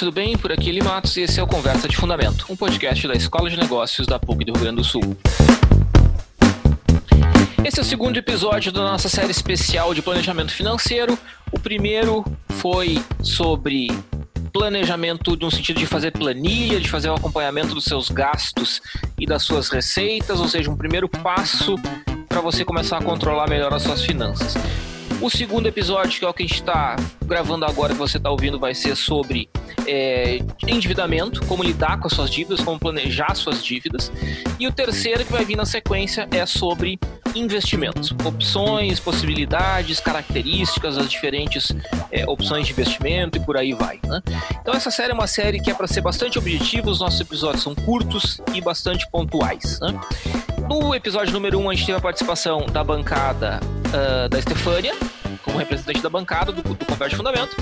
tudo bem? Por aqui Eli Matos e esse é o Conversa de Fundamento, um podcast da Escola de Negócios da PUC do Rio Grande do Sul. Esse é o segundo episódio da nossa série especial de planejamento financeiro. O primeiro foi sobre planejamento no sentido de fazer planilha, de fazer o acompanhamento dos seus gastos e das suas receitas, ou seja, um primeiro passo para você começar a controlar melhor as suas finanças. O segundo episódio, que é o que a gente está gravando agora, que você está ouvindo, vai ser sobre é, endividamento, como lidar com as suas dívidas, como planejar suas dívidas. E o terceiro, que vai vir na sequência, é sobre investimentos, opções, possibilidades, características, as diferentes é, opções de investimento e por aí vai. Né? Então essa série é uma série que é para ser bastante objetiva, os nossos episódios são curtos e bastante pontuais. Né? No episódio número 1, um, a gente teve a participação da bancada uh, da Estefânia, como representante da bancada do, do Converge Fundamento.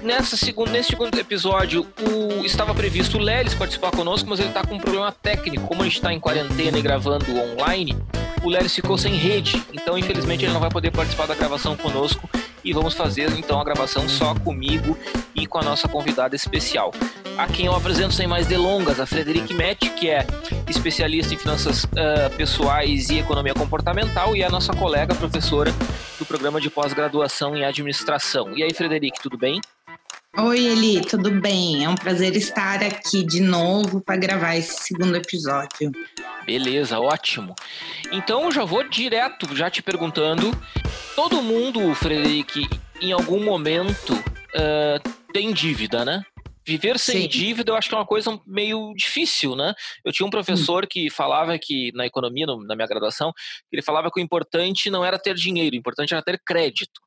Nessa segundo, nesse segundo episódio, o, estava previsto o Lelis participar conosco, mas ele está com um problema técnico. Como a gente está em quarentena e gravando online, o Lelis ficou sem rede, então infelizmente ele não vai poder participar da gravação conosco e vamos fazer então a gravação só comigo e com a nossa convidada especial. A quem eu apresento sem mais delongas, a Frederic Mett, que é especialista em finanças uh, pessoais e economia comportamental, e é a nossa colega professora do programa de pós-graduação em administração. E aí, Frederic, tudo bem? Oi, Eli, tudo bem? É um prazer estar aqui de novo para gravar esse segundo episódio. Beleza, ótimo. Então já vou direto já te perguntando. Todo mundo, Frederic, em algum momento uh, tem dívida, né? Viver sem Sim. dívida eu acho que é uma coisa meio difícil, né? Eu tinha um professor que falava que, na economia, no, na minha graduação, ele falava que o importante não era ter dinheiro, o importante era ter crédito.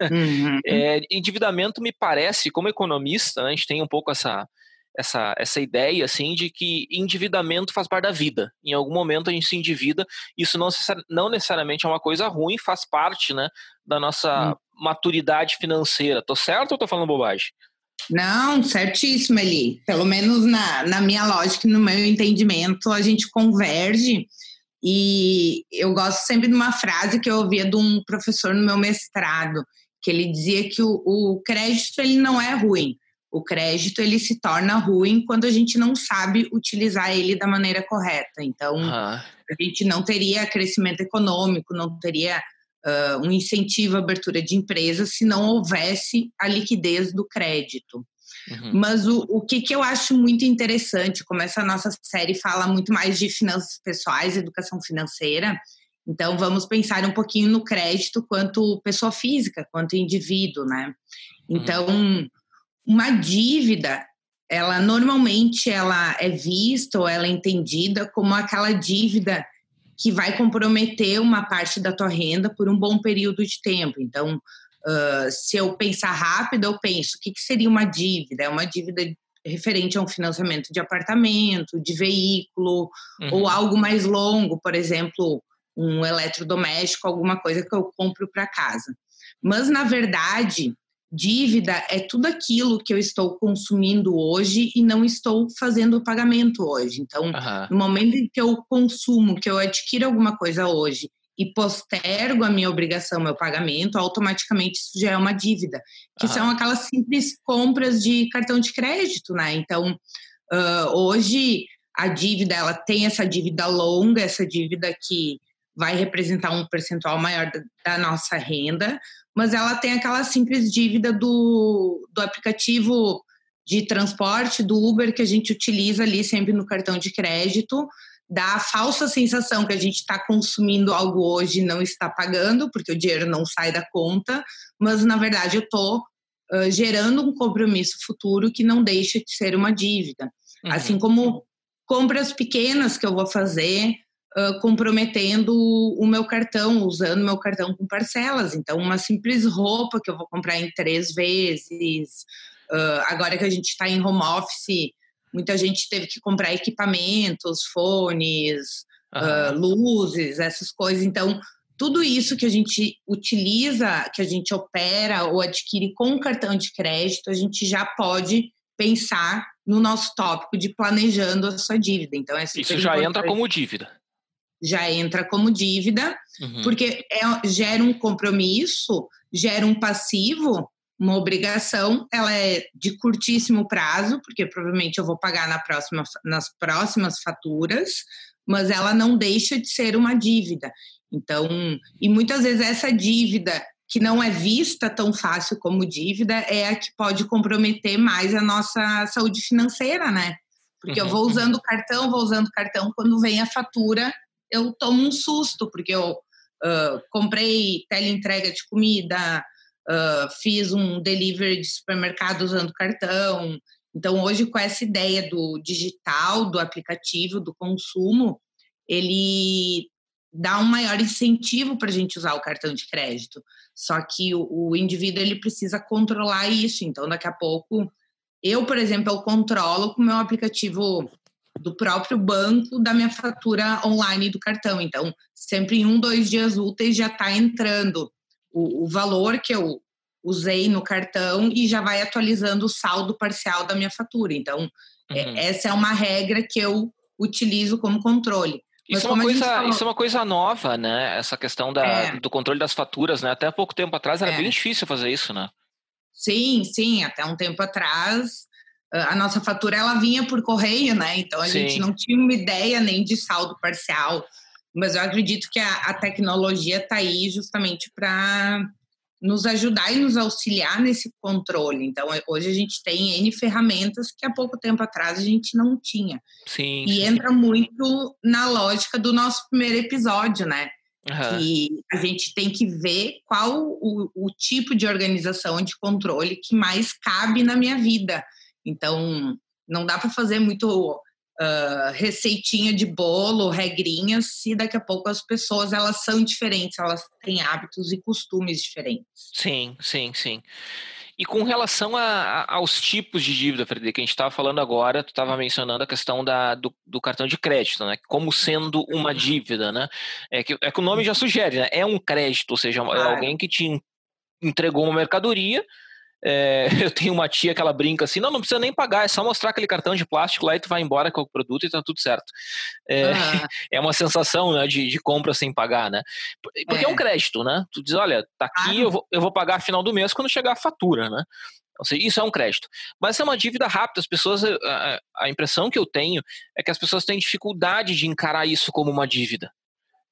Uhum. É, endividamento me parece, como economista, a gente tem um pouco essa, essa, essa ideia assim de que endividamento faz parte da vida. Em algum momento a gente se endivida, isso não, não necessariamente é uma coisa ruim, faz parte né, da nossa hum. maturidade financeira. Tô certo ou tô falando bobagem? Não, certíssimo, Eli. Pelo menos na, na minha lógica e no meu entendimento, a gente converge. E eu gosto sempre de uma frase que eu ouvia de um professor no meu mestrado, que ele dizia que o, o crédito ele não é ruim, o crédito ele se torna ruim quando a gente não sabe utilizar ele da maneira correta. Então, uhum. a gente não teria crescimento econômico, não teria uh, um incentivo à abertura de empresas se não houvesse a liquidez do crédito. Uhum. Mas o, o que, que eu acho muito interessante, como essa nossa série fala muito mais de finanças pessoais, educação financeira, então vamos pensar um pouquinho no crédito quanto pessoa física, quanto indivíduo, né? Então, uhum uma dívida, ela normalmente ela é vista ou ela é entendida como aquela dívida que vai comprometer uma parte da tua renda por um bom período de tempo. Então, uh, se eu pensar rápido, eu penso, o que, que seria uma dívida? É uma dívida referente a um financiamento de apartamento, de veículo, uhum. ou algo mais longo, por exemplo, um eletrodoméstico, alguma coisa que eu compro para casa. Mas, na verdade, Dívida é tudo aquilo que eu estou consumindo hoje e não estou fazendo o pagamento hoje. Então, uhum. no momento em que eu consumo, que eu adquiro alguma coisa hoje e postergo a minha obrigação, meu pagamento, automaticamente isso já é uma dívida. Que uhum. são aquelas simples compras de cartão de crédito, né? Então, uh, hoje a dívida, ela tem essa dívida longa, essa dívida que vai representar um percentual maior da, nossa renda, mas ela tem aquela simples dívida do, do aplicativo de transporte, do Uber, que a gente utiliza ali sempre no cartão de crédito, dá a falsa sensação que a gente está consumindo algo hoje e não está pagando, porque o dinheiro não sai da conta, mas na verdade eu estou uh, gerando um compromisso futuro que não deixa de ser uma dívida. Uhum. Assim como compras pequenas que eu vou fazer, comprometendo o meu cartão, usando meu cartão com parcelas. Então, uma simples roupa que eu vou comprar em três vezes. Uh, agora que a gente está em home office, muita gente teve que comprar equipamentos, fones, uh, luzes, essas coisas. Então, tudo isso que a gente utiliza, que a gente opera ou adquire com cartão de crédito, a gente já pode pensar no nosso tópico de planejando a sua dívida. Então, é isso já importante. entra como dívida já entra como dívida, uhum. porque é, gera um compromisso, gera um passivo uma obrigação, ela é de curtíssimo prazo, porque provavelmente eu vou pagar na próxima, nas próximas faturas, mas ela não deixa de ser uma dívida. Então, e muitas vezes essa dívida que não é vista tão fácil como dívida é a que pode comprometer mais a nossa saúde financeira, né? Porque uhum. eu vou usando o cartão, vou usando o cartão, quando vem a fatura, eu tomo um susto, porque eu uh, comprei teleentrega de comida, uh, fiz um delivery de supermercado usando cartão. Então, hoje, com essa ideia do digital, do aplicativo, do consumo, ele dá um maior incentivo para a gente usar o cartão de crédito. Só que o, o, indivíduo ele precisa controlar isso. Então, daqui a pouco, eu, por exemplo, eu controlo com o meu aplicativo do próprio banco da minha fatura online do cartão. Então, sempre em um, dois dias úteis já está entrando o, o, valor que eu usei no cartão e já vai atualizando o saldo parcial da minha fatura. Então, é, uhum. é, essa é uma regra que eu utilizo como controle. Isso é, uma coisa, falou... isso é uma coisa nova, né? Essa questão da, é. do controle das faturas, né? Até pouco tempo atrás era é. bem difícil fazer isso, né? Sim, sim. Até um tempo atrás, a nossa fatura ela vinha por correio, né? Então a sim. gente não tinha uma ideia nem de saldo parcial. Mas eu acredito que a, a tecnologia está aí justamente para nos ajudar e nos auxiliar nesse controle. Então, é, hoje a gente tem N ferramentas que há pouco tempo atrás a gente não tinha. Sim. E entra muito na lógica do nosso primeiro episódio, né? Uhum. Que a gente tem que ver qual o, o tipo de organização de controle que mais cabe na minha vida. Então, não dá para fazer muito uh, receitinha de bolo, regrinhas, se daqui a pouco as pessoas elas são diferentes, elas têm hábitos e costumes diferentes. Sim, sim, sim. E com relação a, a, aos tipos de dívida, Frederico, que a gente estava falando agora, tu estava mencionando a questão da, do, do, cartão de crédito, né? Como sendo uma dívida, né? É que, é que o nome já sugere, né? É um crédito, ou seja, é alguém que te entregou uma mercadoria, é, eu tenho uma tia que ela brinca assim, não, não precisa nem pagar, é só mostrar aquele cartão de plástico lá e tu vai embora com o produto e tá tudo certo. É, uhum. é uma sensação né, de, de, compra sem pagar, né? Porque é. é. um crédito, né? Tu diz, olha, tá aqui, eu, vou, eu vou pagar final do mês quando chegar a fatura, né? Ou seja, isso é um crédito. Mas é uma dívida rápida. As pessoas, a, a impressão que eu tenho é que as pessoas têm dificuldade de encarar isso como uma dívida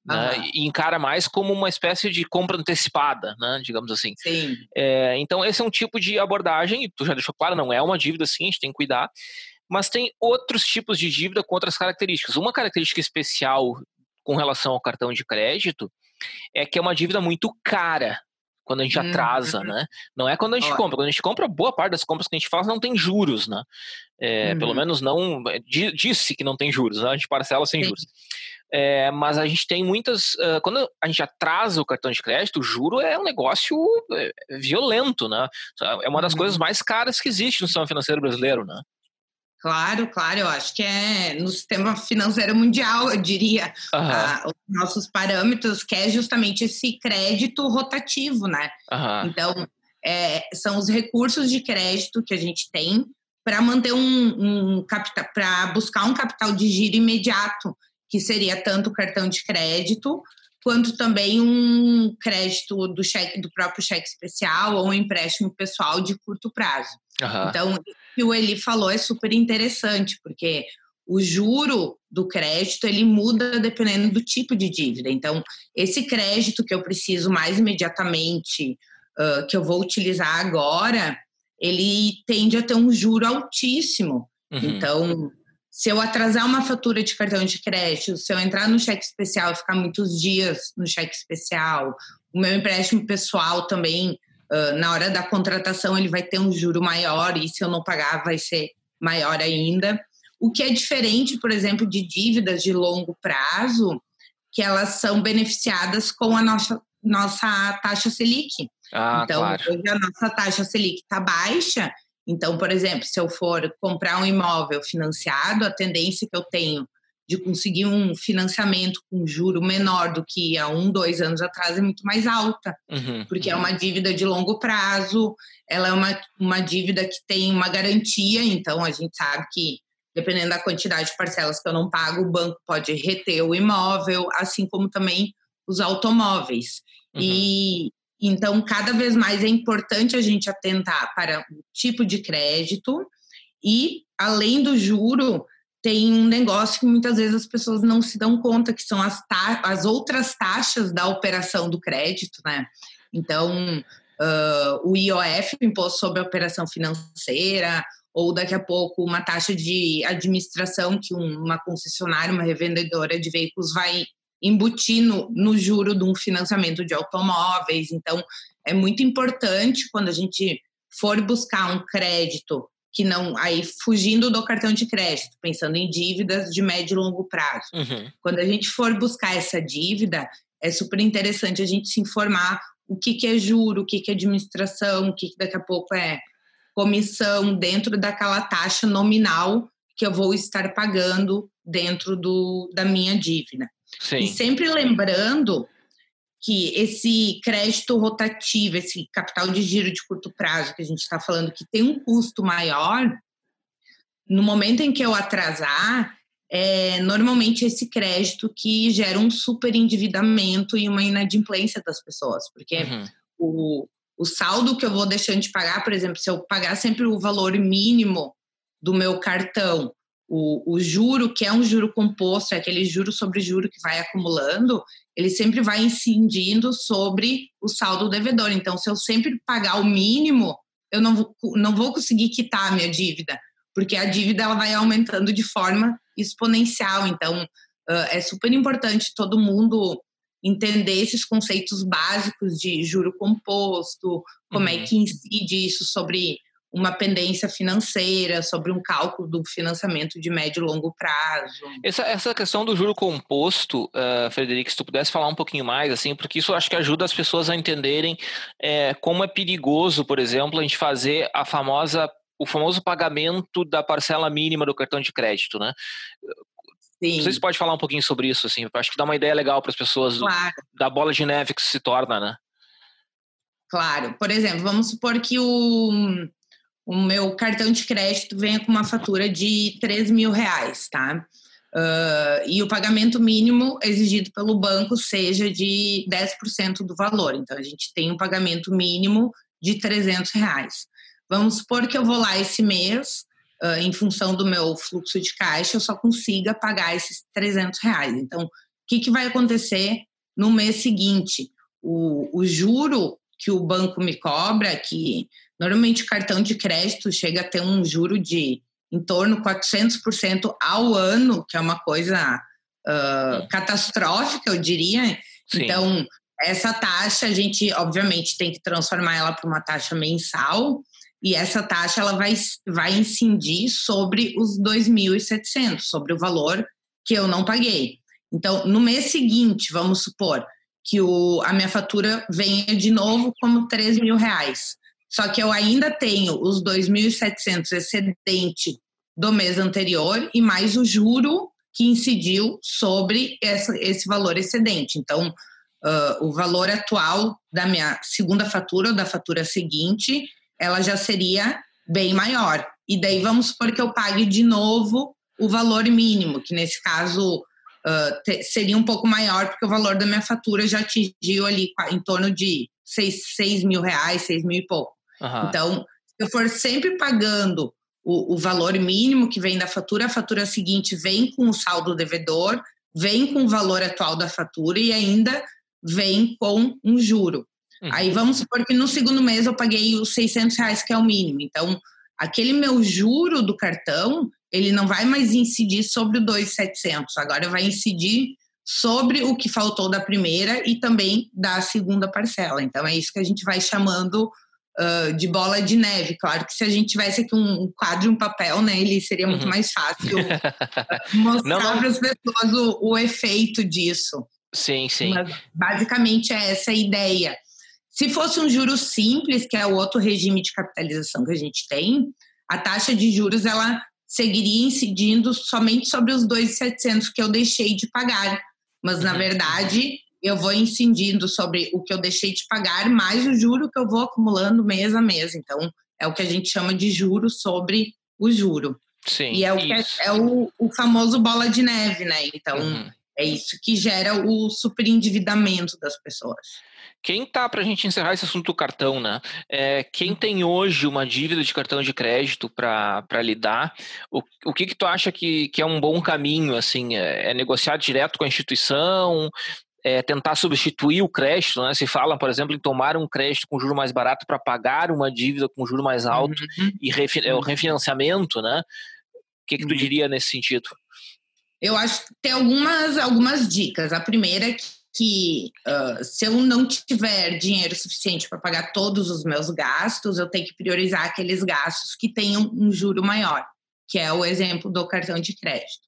né? E encara mais como uma espécie de compra antecipada, né? digamos assim. Sim. É, então, esse é um tipo de abordagem, e tu já deixou claro, não é uma dívida assim, a gente tem que cuidar, mas tem outros tipos de dívida com outras características. Uma característica especial com relação ao cartão de crédito é que é uma dívida muito cara quando a gente hum, atrasa, uhum. né? Não é quando a gente Olha. compra. Quando a gente compra, boa parte das compras que a gente faz não tem juros, né? É, uhum. Pelo menos não é, disse que não tem juros, né? A gente parcela sem Sim. juros. É, mas a gente tem muitas. Uh, quando a gente atrasa o cartão de crédito, o juro é um negócio é, violento, né? É uma das uhum. coisas mais caras que existe no sistema financeiro brasileiro, né? Claro, claro, eu acho que é no sistema financeiro mundial, eu diria, uhum. os nossos parâmetros, que é justamente esse crédito rotativo, né? Uhum. Então, é, são os recursos de crédito que a gente tem para manter um, um capital, para buscar um capital de giro imediato que seria tanto o cartão de crédito quanto também um crédito do cheque do próprio cheque especial ou um empréstimo pessoal de curto prazo. Uhum. Então, o que o Eli falou é super interessante, porque o juro do crédito ele muda dependendo do tipo de dívida. Então, esse crédito que eu preciso mais imediatamente, uh, que eu vou utilizar agora, ele tende a ter um juro altíssimo. Uhum. Então, se eu atrasar uma fatura de cartão de crédito, se eu entrar no cheque especial e ficar muitos dias no cheque especial, o meu empréstimo pessoal também, uh, na hora da contratação, ele vai ter um juro maior e se eu não pagar, vai ser maior ainda. O que é diferente, por exemplo, de dívidas de longo prazo, que elas são beneficiadas com a nossa, nossa taxa Selic. Ah, então, claro. hoje a nossa taxa Selic está baixa então, por exemplo, se eu for comprar um imóvel financiado, a tendência que eu tenho de conseguir um financiamento com juro menor do que há um, dois anos atrás é muito mais alta, uhum, porque é uhum. é uma dívida de longo prazo, ela é uma, uma dívida que tem uma garantia, então a gente sabe que dependendo da quantidade de parcelas que eu não pago, o banco pode reter o imóvel, assim como também os automóveis. Uhum. E Então, cada vez mais é importante a gente atentar para o tipo de crédito e, além do juro, tem um negócio que muitas vezes as pessoas não se dão conta, que são as, as outras taxas da operação do crédito, né? Então, uh, o IOF, Imposto sobre a Operação Financeira, ou daqui a pouco uma taxa de administração que uma concessionária, uma revendedora de veículos vai embutir no, no juro de um financiamento de automóveis. Então, é muito importante quando a gente for buscar um crédito que não aí fugindo do cartão de crédito, pensando em dívidas de médio e longo prazo. Uhum. Quando a gente for buscar essa dívida, é super interessante a gente se informar o que, que é juro, o que, que é administração, o que, que daqui a pouco é comissão dentro daquela taxa nominal que eu vou estar pagando dentro do, da minha dívida. Sim. E sempre lembrando que esse crédito rotativo, esse capital de giro de curto prazo que a gente está falando, que tem um custo maior, no momento em que eu atrasar, é normalmente esse crédito que gera um super endividamento e uma inadimplência das pessoas, porque uhum. o, o saldo que eu vou deixando de pagar, por exemplo, se eu pagar sempre o valor mínimo do meu cartão o, o juro, que é um juro composto, é aquele juro sobre juro que vai acumulando, ele sempre vai incidindo sobre o saldo devedor. Então, se eu sempre pagar o mínimo, eu não vou, não vou conseguir quitar a minha dívida, porque a dívida ela vai aumentando de forma exponencial. Então, é super importante todo mundo entender esses conceitos básicos de juro composto, como é uhum. é que incide isso sobre uma pendência financeira, sobre um cálculo do financiamento de médio e longo prazo. Essa, essa questão do juro composto, uh, Frederico, se tu pudesse falar um pouquinho mais, assim, porque isso acho que ajuda as pessoas a entenderem é, como é perigoso, por exemplo, a gente fazer a famosa o famoso pagamento da parcela mínima do cartão de crédito, né? Sim. Vocês podem falar um pouquinho sobre isso, assim? acho que dá uma ideia legal para as pessoas claro. do, da bola de neve que se torna, né? Claro. Por exemplo, vamos supor que o, o meu cartão de crédito venha com uma fatura de 3 mil reais, tá? Uh, e o pagamento mínimo exigido pelo banco seja de 10% do valor. Então, a gente tem um pagamento mínimo de 300 reais. Vamos supor que eu vou lá esse mês, uh, em função do meu fluxo de caixa, eu só consiga pagar esses 300 reais. Então, o que, que vai acontecer no mês seguinte? O, o juro que o banco me cobra, que Normalmente, o cartão de crédito chega a ter um juro de em torno de 400% ao ano, que é uma coisa uh, catastrófica, eu diria. Sim. Então, essa taxa, a gente, obviamente, tem que transformar ela para uma taxa mensal, e essa taxa ela vai, vai incidir sobre os 2.700, sobre o valor que eu não paguei. Então, no mês seguinte, vamos supor que o, a minha fatura venha de novo como 3 mil reais. Só que eu ainda tenho os 2.700 excedente do mês anterior e mais o juro que incidiu sobre essa, esse valor excedente. Então, uh, o valor atual da minha segunda fatura ou da fatura seguinte, ela já seria bem maior. E daí vamos supor que eu pague de novo o valor mínimo, que nesse caso uh, te, seria um pouco maior, porque o valor da minha fatura já atingiu ali em torno de 6, 6 mil reais, 6 mil e pouco. Uhum. Então, se eu for sempre pagando o, o, valor mínimo que vem da fatura, a fatura seguinte vem com o saldo devedor, vem com o valor atual da fatura e ainda vem com um juro. Uhum. Aí vamos supor que no segundo mês eu paguei os 600 reais, que é o mínimo. Então, aquele meu juro do cartão, ele não vai mais incidir sobre o 2,700. Agora vai incidir sobre o que faltou da primeira e também da segunda parcela. Então, é isso que a gente vai chamando uh, de bola de neve. Claro que se a gente tivesse aqui um quadro e um papel, né, ele seria muito uhum. mais fácil mostrar para as pessoas o, o, efeito disso. Sim, sim. Mas, basicamente é essa a ideia. Se fosse um juro simples, que é o outro regime de capitalização que a gente tem, a taxa de juros ela seguiria incidindo somente sobre os 2.700 que eu deixei de pagar. Mas, na uhum. verdade, eu vou incidindo sobre o que eu deixei de pagar, mais o juro que eu vou acumulando mês a mês. Então, é o que a gente chama de juro sobre o juro. Sim, e é o, é, é, o, o famoso bola de neve, né? Então, uhum. É isso que gera o superendividamento das pessoas. Quem tá, para a gente encerrar esse assunto do cartão, né? É, quem tem hoje uma dívida de cartão de crédito para lidar, o, o que que tu acha que, que é um bom caminho, assim? É, é negociar direto com a instituição? É tentar substituir o crédito, né? Se fala, por exemplo, em tomar um crédito com juro mais barato para pagar uma dívida com juro mais alto uhum. e refi é, o refinanciamento, né? O que que tu uhum. diria nesse sentido? Eu acho que tem algumas, algumas dicas. A primeira é que que uh, se eu não tiver dinheiro suficiente para pagar todos os meus gastos, eu tenho que priorizar aqueles gastos que tenham um juro maior, que é o exemplo do cartão de crédito.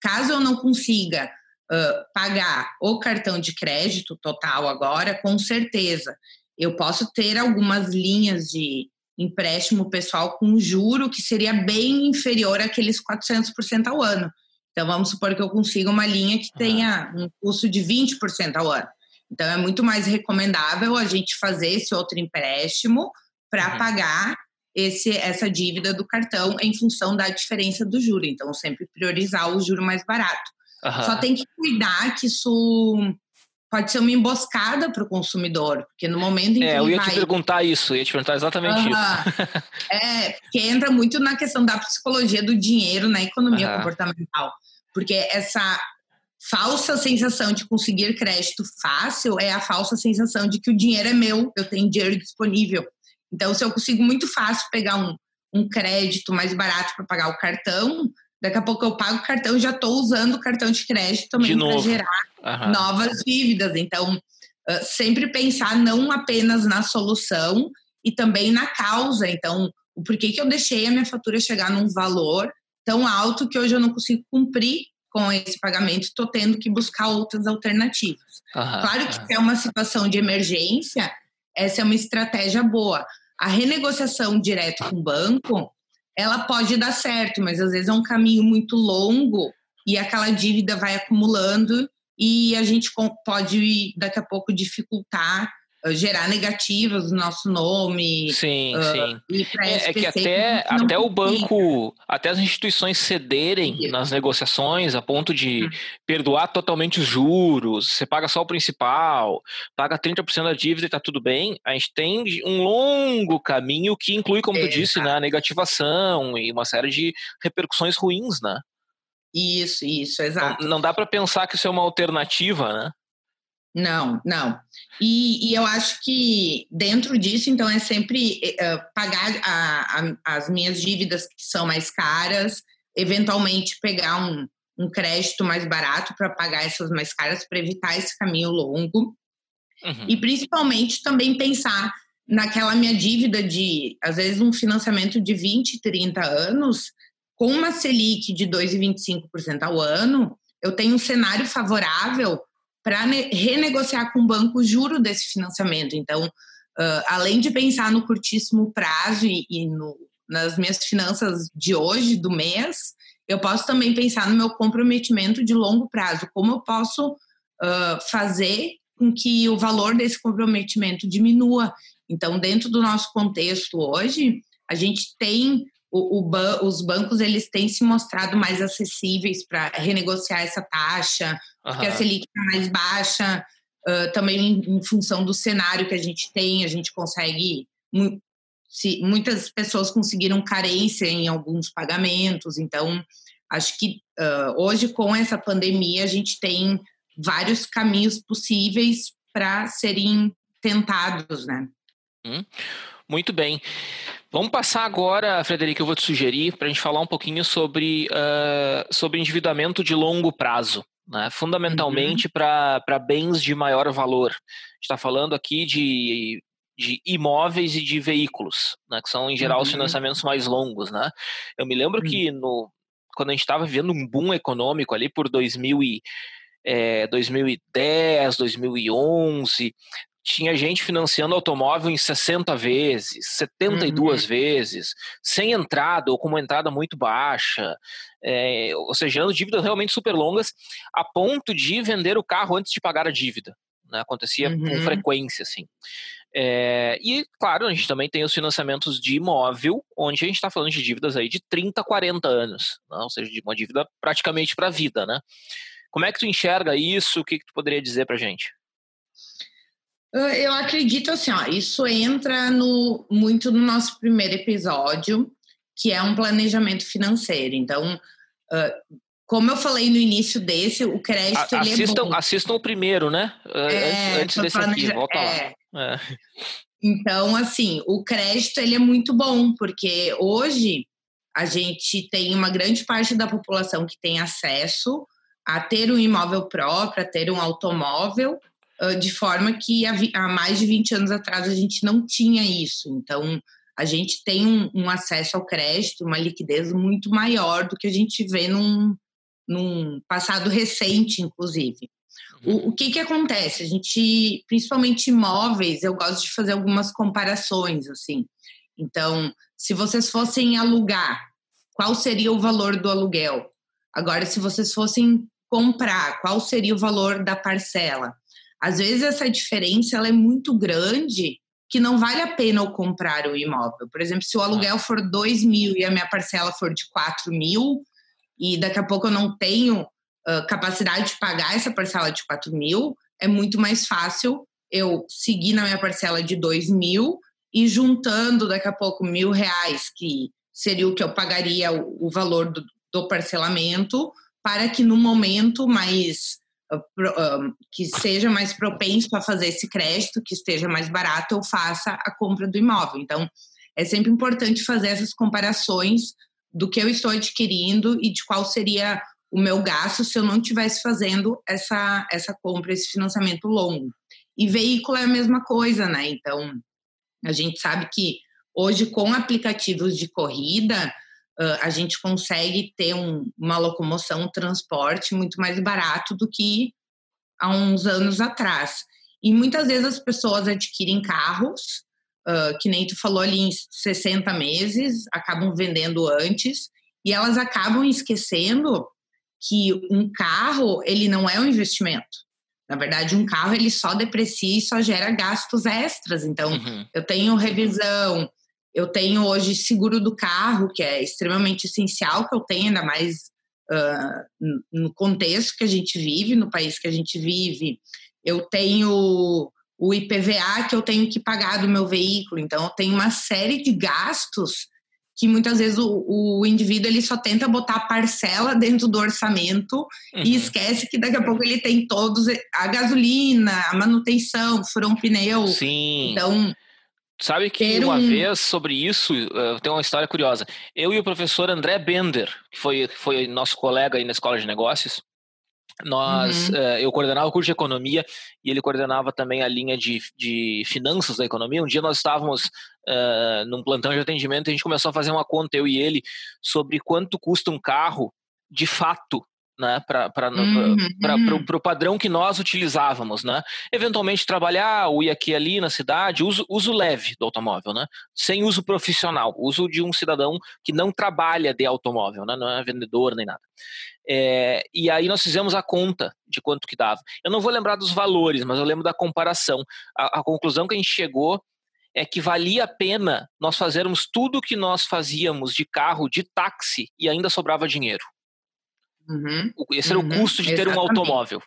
Caso eu não consiga uh, pagar o cartão de crédito total agora, com certeza eu posso ter algumas linhas de empréstimo pessoal com juro que seria bem inferior àqueles 400% ao ano. Então, vamos supor que eu consiga uma linha que tenha um custo de 20% ao ano. Então, é muito mais recomendável a gente fazer esse outro empréstimo para uhum. pagar esse, essa dívida do cartão em função da diferença do juro. Então, sempre priorizar o juro mais barato. Uhum. Só tem que cuidar que isso pode ser uma emboscada para o consumidor, porque no momento em que. É, eu ia vai... te perguntar isso, eu ia te perguntar exatamente uhum. isso. é, que entra muito na questão da psicologia do dinheiro na economia uhum. comportamental. Porque essa falsa sensação de conseguir crédito fácil é a falsa sensação de que o dinheiro é meu, eu tenho dinheiro disponível. Então, se eu consigo muito fácil pegar um, um crédito mais barato para pagar o cartão, daqui a pouco eu pago o cartão e já estou usando o cartão de crédito também para gerar uhum. novas dívidas. Então, sempre pensar não apenas na solução e também na causa. Então, o porquê que eu deixei a minha fatura chegar num valor tão alto que hoje eu não consigo cumprir com esse pagamento, estou tendo que buscar outras alternativas. Uhum, claro que se é uma situação de emergência, essa é uma estratégia boa. A renegociação direto com o banco, ela pode dar certo, mas às vezes é um caminho muito longo e aquela dívida vai acumulando e a gente pode daqui a pouco dificultar gerar negativas no nosso nome. Sim, uh, sim. É, é, que até, até o banco, até as instituições cederem sim. nas negociações a ponto de hum. perdoar totalmente os juros, você paga só o principal, paga 30% da dívida e tá tudo bem, a gente tem um longo caminho que inclui, como é, tu disse, né, a negativação e uma série de repercussões ruins, né? Isso, isso, exato. Não, não dá para pensar que isso é uma alternativa, né? Não, não. E, e, eu acho que dentro disso, então, é sempre uh, pagar a, a, as minhas dívidas que são mais caras, eventualmente pegar um, um crédito mais barato para pagar essas mais caras, para evitar esse caminho longo. Uhum. E principalmente também pensar naquela minha dívida de, às vezes, um financiamento de 20, 30 anos, com uma Selic de 2,25% ao ano, eu tenho um cenário favorável para renegociar com o banco o juro desse financiamento. Então, uh, além de pensar no curtíssimo prazo e, e no, nas minhas finanças de hoje, do mês, eu posso também pensar no meu comprometimento de longo prazo. Como eu posso uh, fazer com que o valor desse comprometimento diminua? Então, dentro do nosso contexto hoje, a gente tem o, o os bancos eles têm se mostrado mais acessíveis para renegociar essa taxa. Porque a Selic está mais baixa, uh, também em, em, função do cenário que a gente tem, a gente consegue. Se, muitas pessoas conseguiram carência em alguns pagamentos, então acho que uh, hoje, com essa pandemia, a gente tem vários caminhos possíveis para serem tentados, né? Hum, muito bem. Vamos passar agora, Frederico, eu vou te sugerir para a gente falar um pouquinho sobre, uh, sobre endividamento de longo prazo. Né? Fundamentalmente uhum. para bens de maior valor. A gente está falando aqui de, de imóveis e de veículos, né? que são, em geral, uhum. os financiamentos mais longos. Né? Eu me lembro uhum. que no, quando a gente estava vivendo um boom econômico ali por 2000 e, é, 2010, 2011, tinha gente financiando automóvel em 60 vezes, 72 uhum. vezes, sem entrada ou com uma entrada muito baixa, é, ou seja, dívidas realmente super longas, a ponto de vender o carro antes de pagar a dívida. Né? Acontecia uhum. com frequência, assim. É, e, claro, a gente também tem os financiamentos de imóvel, onde a gente está falando de dívidas aí de 30, 40 anos, né? ou seja, de uma dívida praticamente para a vida, né? Como é que tu enxerga isso? O que, que tu poderia dizer para gente? Eu acredito assim, ó, isso entra no, muito no nosso primeiro episódio, que é um planejamento financeiro. Então, uh, como eu falei no início desse, o crédito a, assistam, ele é bom. Assistam o primeiro, né? É, antes, antes desse planeja... aqui, volta é. lá. É. Então, assim, o crédito ele é muito bom, porque hoje a gente tem uma grande parte da população que tem acesso a ter um imóvel próprio, a ter um automóvel, de forma que há mais de 20 anos atrás a gente não tinha isso. Então, a gente tem um, um acesso ao crédito, uma liquidez muito maior do que a gente vê num, num passado recente, inclusive. O, o, que que acontece? A gente, principalmente imóveis, eu gosto de fazer algumas comparações, assim. Então, se vocês fossem alugar, qual seria o valor do aluguel? Agora, se vocês fossem comprar, qual seria o valor da parcela? Às vezes essa diferença ela é muito grande que não vale a pena eu comprar o imóvel. Por exemplo, se o aluguel for 2 mil e a minha parcela for de 4 mil, e daqui a pouco eu não tenho uh, capacidade de pagar essa parcela de 4 mil, é muito mais fácil eu seguir na minha parcela de 2 mil e juntando daqui a pouco mil reais, que seria o que eu pagaria o, o valor do, do, parcelamento, para que no momento mais que seja mais propenso a fazer esse crédito, que esteja mais barato, eu faça a compra do imóvel. Então, é sempre importante fazer essas comparações do que eu estou adquirindo e de qual seria o meu gasto se eu não estivesse fazendo essa, essa compra, esse financiamento longo. E veículo é a mesma coisa, né? Então, a gente sabe que hoje, com aplicativos de corrida, uh, a gente consegue ter um, uma locomoção, um transporte muito mais barato do que há uns anos atrás. E muitas vezes as pessoas adquirem carros uh, que nem tu falou ali em 60 meses, acabam vendendo antes e elas acabam esquecendo que um carro ele não é um investimento. Na verdade, um carro ele só deprecia e só gera gastos extras. Então, uhum. eu tenho revisão, eu tenho hoje seguro do carro, que é extremamente essencial que eu tenha, ainda mais uh, no contexto que a gente vive, no país que a gente vive. Eu tenho o IPVA que eu tenho que pagar do meu veículo. Então, eu tenho uma série de gastos que muitas vezes o, o indivíduo ele só tenta botar a parcela dentro do orçamento uhum. e esquece que daqui a pouco ele tem todos a gasolina, a manutenção, furou um pneu. Sim. Então, Sabe que uma um... vez sobre isso, uh, tem uma história curiosa. Eu e o professor André Bender, que foi, foi nosso colega aí na Escola de Negócios, nós, uhum. uh, eu coordenava o curso de economia e ele coordenava também a linha de, de finanças da economia. Um dia nós estávamos uh, num plantão de atendimento e a gente começou a fazer uma conta, eu e ele, sobre quanto custa um carro de fato né, para uhum, uhum. o padrão que nós utilizávamos, né? Eventualmente trabalhar, ou ir aqui ali na cidade, uso, uso leve do automóvel, né? Sem uso profissional, uso de um cidadão que não trabalha de automóvel, né? Não é vendedor nem nada. É, e aí nós fizemos a conta de quanto que dava. Eu não vou lembrar dos valores, mas eu lembro da comparação. A, a conclusão que a gente chegou é que valia a pena nós fazermos tudo o que nós fazíamos de carro, de táxi, e ainda sobrava dinheiro. Uhum, Esse era uhum, o custo de ter exatamente. um automóvel.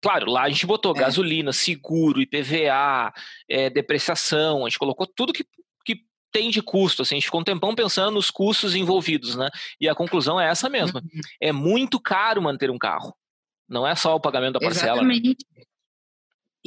Claro, lá a gente botou é. gasolina, seguro, IPVA, é, depreciação, a gente colocou tudo que, que tem de custo. Assim, a gente ficou um tempão pensando nos custos envolvidos, né? E a conclusão é essa mesma. Uhum. É muito caro manter um carro. Não é só o pagamento da parcela. Exatamente.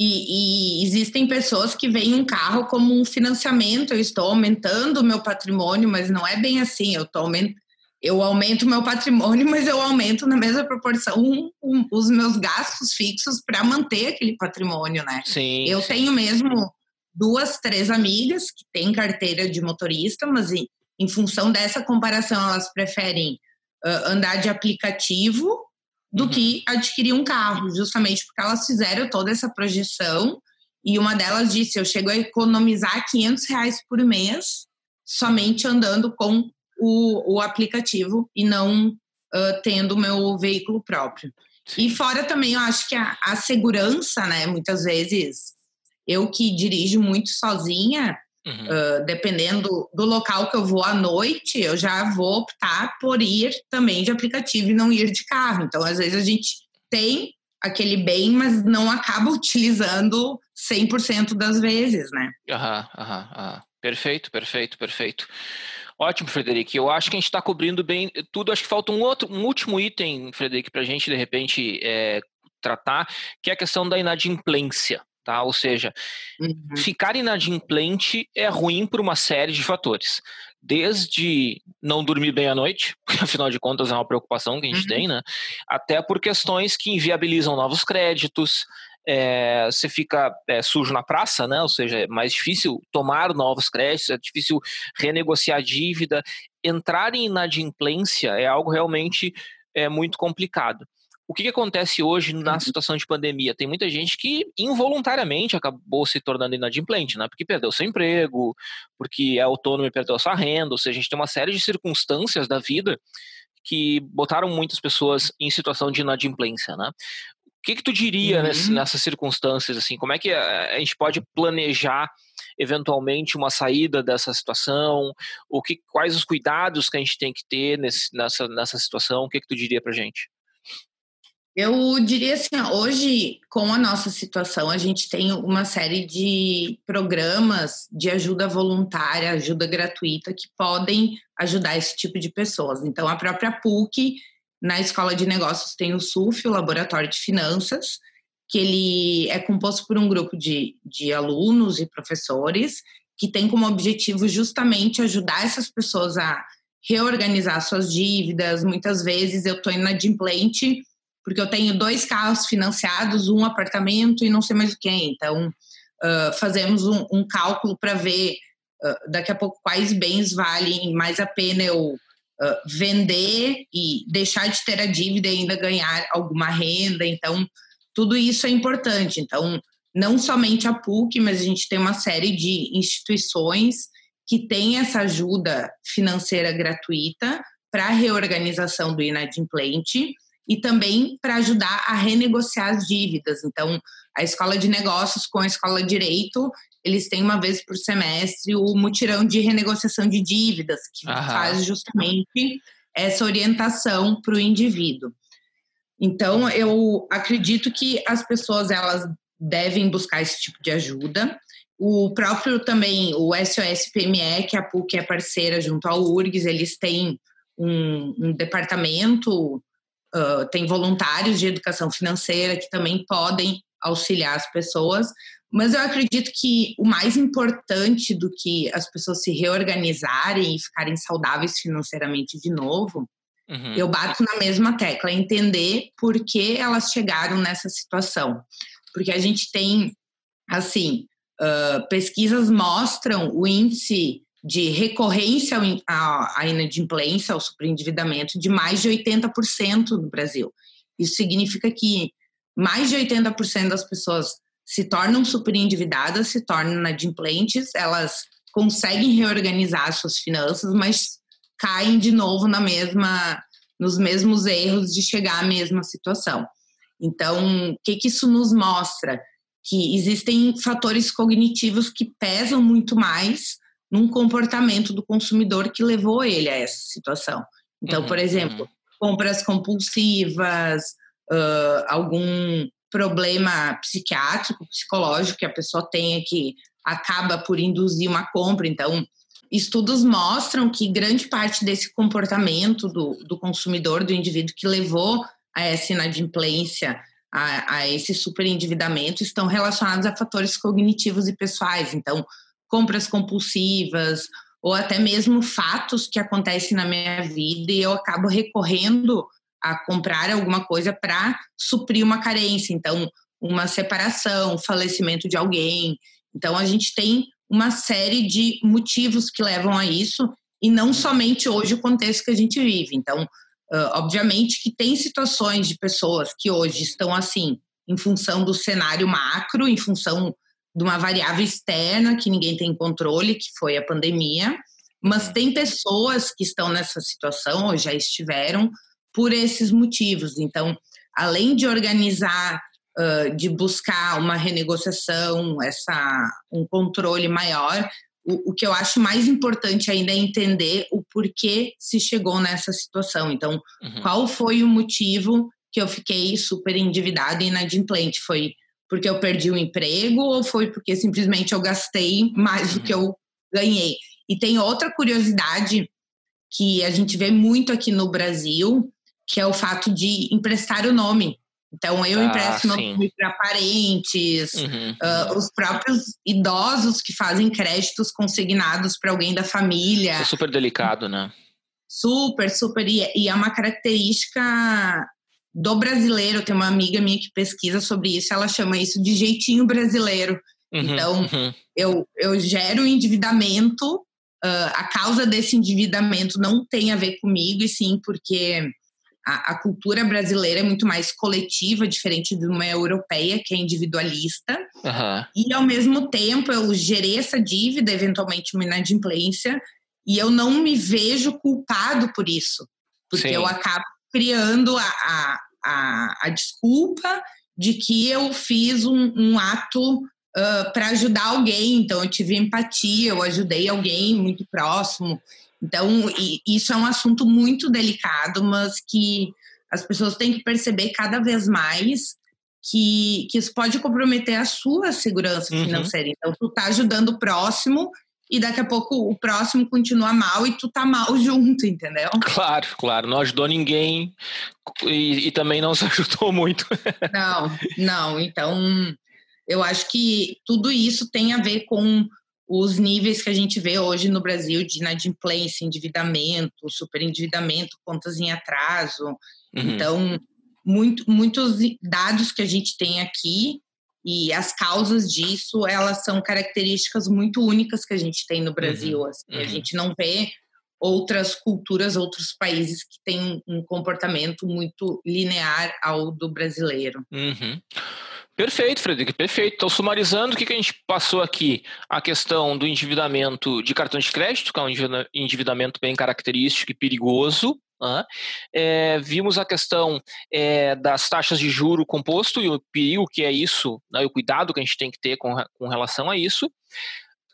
E, e, existem pessoas que veem um carro como um financiamento. Eu estou aumentando o meu patrimônio, mas não é bem assim. Eu estou aumentando eu aumento meu patrimônio, mas eu aumento na mesma proporção um, um, os meus gastos fixos para manter aquele patrimônio, né? Sim. Eu sim. tenho mesmo duas, três amigas que têm carteira de motorista, mas em, em função dessa comparação, elas preferem uh, andar de aplicativo do uhum. que adquirir um carro, justamente porque elas fizeram toda essa projeção e uma delas disse: eu chego a economizar 500 reais por mês somente andando com o, o aplicativo e não uh, tendo o meu veículo próprio. E fora também, eu acho que a, a, segurança, né? Muitas vezes, eu que dirijo muito sozinha, uhum. uh, dependendo do local que eu vou à noite, eu já vou optar por ir também de aplicativo e não ir de carro. Então, às vezes, a gente tem aquele bem, mas não acaba utilizando 100% das vezes, né? Aham, aham, aham. Perfeito, perfeito, perfeito. Ótimo, Frederico. Eu acho que a gente está cobrindo bem tudo. Acho que falta um outro, um último item, Frederico, para a gente de repente é, tratar, que é a questão da inadimplência. Tá? Ou seja, uhum. ficar inadimplente é ruim por uma série de fatores. Desde não dormir bem à noite, porque afinal de contas é uma preocupação que a gente uhum. tem, né? Até por questões que inviabilizam novos créditos, é, você fica é, sujo na praça, né? Ou seja, é mais difícil tomar novos créditos, é difícil renegociar a dívida. Entrar em inadimplência é algo realmente é, muito complicado. O que, que, acontece hoje na uhum. situação de pandemia? Tem muita gente que involuntariamente acabou se tornando inadimplente, né? Porque perdeu seu emprego, porque é autônomo e perdeu sua renda, ou seja, a gente tem uma série de circunstâncias da vida que botaram muitas pessoas em situação de inadimplência, né? O que, que tu diria uhum. nessas circunstâncias, assim? Como é que a, a gente pode planejar eventualmente uma saída dessa situação? O que, quais os cuidados que a gente tem que ter nesse, nessa, nessa situação? O que, que tu diria pra gente? Eu diria assim, hoje, com a nossa situação, a gente tem uma série de programas de ajuda voluntária, ajuda gratuita, que podem ajudar esse tipo de pessoas. Então, a própria PUC, na Escola de Negócios, tem o SUF, o Laboratório de Finanças, que ele é composto por um grupo de, de alunos e professores, que tem como objetivo justamente ajudar essas pessoas a reorganizar suas dívidas. Muitas vezes eu estou inadimplente porque eu tenho dois carros financiados, um apartamento e não sei mais o que. Então, uh, fazemos um, um cálculo para ver uh, daqui a pouco quais bens valem mais a pena eu vender e deixar de ter a dívida e ainda ganhar alguma renda. Então, tudo isso é importante. Então, não somente a PUC, mas a gente tem uma série de instituições que têm essa ajuda financeira gratuita para a reorganização do inadimplente e também para ajudar a renegociar as dívidas. Então, a escola de negócios com a escola de direito, eles têm uma vez por semestre o mutirão de renegociação de dívidas, que Aham. faz justamente essa orientação para o indivíduo. Então, eu acredito que as pessoas elas devem buscar esse tipo de ajuda. O próprio também, o SOS PME, que a PUC é parceira junto ao URGS, eles têm um, um departamento uh, tem voluntários de educação financeira que também podem auxiliar as pessoas, mas eu acredito que o mais importante do que as pessoas se reorganizarem e ficarem saudáveis financeiramente de novo, uhum. eu bato na mesma tecla, entender por que elas chegaram nessa situação. Porque a gente tem, assim, uh, pesquisas mostram o índice de recorrência à inadimplência, ao superendividamento, de mais de 80% no Brasil. Isso significa que mais de 80% das pessoas se tornam superendividadas, se tornam inadimplentes, elas conseguem reorganizar suas finanças, mas caem de novo na mesma nos mesmos erros de chegar à mesma situação. Então, o que, que isso nos mostra? Que existem fatores cognitivos que pesam muito mais num comportamento do consumidor que levou ele a essa situação. Então, uhum, por exemplo, uhum. compras compulsivas, uh, algum problema psiquiátrico, psicológico que a pessoa tenha que acaba por induzir uma compra. Então, estudos mostram que grande parte desse comportamento do, do consumidor, do indivíduo que levou a essa inadimplência, a, a esse superendividamento, estão relacionados a fatores cognitivos e pessoais. Então, compras compulsivas ou até mesmo fatos que acontecem na minha vida e eu acabo recorrendo a comprar alguma coisa para suprir uma carência. Então, uma separação, falecimento de alguém. Então, a gente tem uma série de motivos que levam a isso e não somente hoje o contexto que a gente vive. Então, obviamente que tem situações de pessoas que hoje estão assim em função do cenário macro, em função de uma variável externa que ninguém tem controle, que foi a pandemia, mas tem pessoas que estão nessa situação ou já estiveram por esses motivos. Então, além de organizar, uh, de buscar uma renegociação, essa, um controle maior, o, o, que eu acho mais importante ainda é entender o porquê se chegou nessa situação. Então, uhum. qual foi o motivo que eu fiquei super endividada e inadimplente? Foi porque eu perdi o emprego ou foi porque simplesmente eu gastei mais do que eu ganhei? E tem outra curiosidade que a gente vê muito aqui no Brasil, que é o fato de emprestar o nome. Então, eu ah, empresto meu nome para parentes, uhum. uh, os próprios idosos que fazem créditos consignados para alguém da família. Isso é super delicado, né? Super, super. E, e é uma característica do brasileiro. Tem uma amiga minha que pesquisa sobre isso, ela chama isso de jeitinho brasileiro. Uhum, então, uhum. Eu, eu gero endividamento. Uh, a causa desse endividamento não tem a ver comigo, e sim porque a, a, cultura brasileira é muito mais coletiva, diferente de uma europeia, que é individualista. Uhum. E, ao mesmo tempo, eu gerei essa dívida, eventualmente uma inadimplência, e eu não me vejo culpado por isso. Porque Sim. eu acabo criando a, a, a, a, desculpa de que eu fiz um, um ato uh, para ajudar alguém. Então, eu tive empatia, eu ajudei alguém muito próximo. Então, isso é um assunto muito delicado, mas que as pessoas têm que perceber cada vez mais que, que isso pode comprometer a sua segurança uhum. financeira. Então, tu tá ajudando o próximo e daqui a pouco o próximo continua mal e tu tá mal junto, entendeu? Claro, claro. Não ajudou ninguém e, e também não se ajudou muito. não, não. Então, eu acho que tudo isso tem a ver com os níveis que a gente vê hoje no Brasil de inadimplência, endividamento, superendividamento, contas em atraso. Uhum. Então, muito, muitos dados que a gente tem aqui e as causas disso, elas são características muito únicas que a gente tem no Brasil. Uhum. Assim. Uhum. A gente não vê outras culturas, outros países que têm um comportamento muito linear ao do brasileiro. Uhum. Perfeito, Frederico, perfeito. Então, sumarizando, o que, que a gente passou aqui? A questão do endividamento de cartão de crédito, que é um endividamento bem característico e perigoso. Né? É, vimos a questão é, das taxas de juro composto e o perigo que é isso, né, o cuidado que a gente tem que ter com, com relação a isso.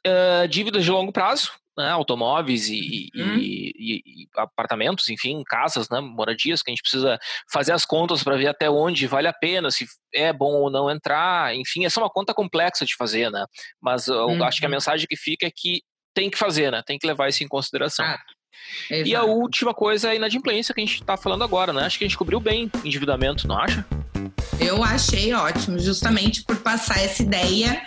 É, dívidas de longo prazo, né, automóveis e, uhum. e, e, e, apartamentos, enfim, casas, né, moradias, que a gente precisa fazer as contas para ver até onde vale a pena, se é bom ou não entrar, enfim, essa é uma conta complexa de fazer, né? Mas eu uhum. acho que a uhum. mensagem que fica é que tem que fazer, né? Tem que levar isso em consideração. Ah, e a última coisa é a inadimplência que a gente está falando agora, né? Acho que a gente cobriu bem endividamento, não acha? Eu achei ótimo, justamente por passar essa ideia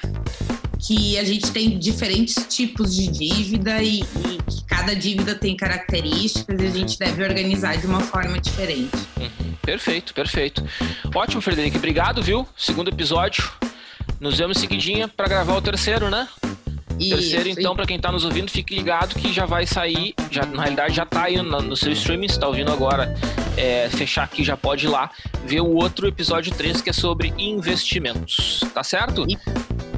que a gente tem diferentes tipos de dívida e, e, que cada dívida tem características e a gente deve organizar de uma forma diferente. Uhum. Perfeito, perfeito. Ótimo, Frederico. Obrigado, viu? Segundo episódio. Nos vemos seguidinha para gravar o terceiro, né? Isso, terceiro, então, para quem está nos ouvindo, fique ligado que já vai sair, já, na realidade já está aí no, no, seu streaming, está ouvindo agora, é, fechar aqui, já pode ir lá ver o outro episódio 3 que é sobre investimentos, tá certo? E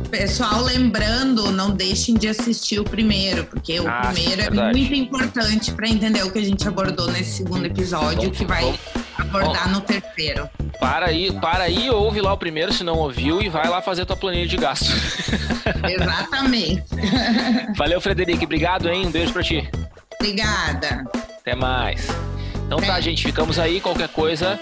Pessoal, lembrando, não deixem de assistir o primeiro, porque o ah, primeiro é muito importante para entender o que a gente abordou nesse segundo episódio, bom, que vai bom, abordar bom. no terceiro. Para aí, para aí, ouve lá o primeiro se não ouviu e vai lá fazer tua planilha de gasto. Exatamente. Valeu, Frederico. Obrigado, hein? Um beijo para ti. Obrigada. Até mais. Então tá, gente, ficamos aí. Qualquer coisa,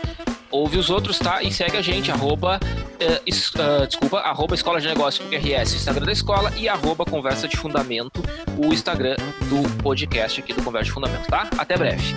ouve os outros, tá? E segue a gente, arroba, uh, uh, desculpa, arroba Escola de Negócios RS, Instagram da escola, e arroba Conversa de Fundamento, o Instagram do podcast aqui do Conversa de Fundamento, tá? Até breve.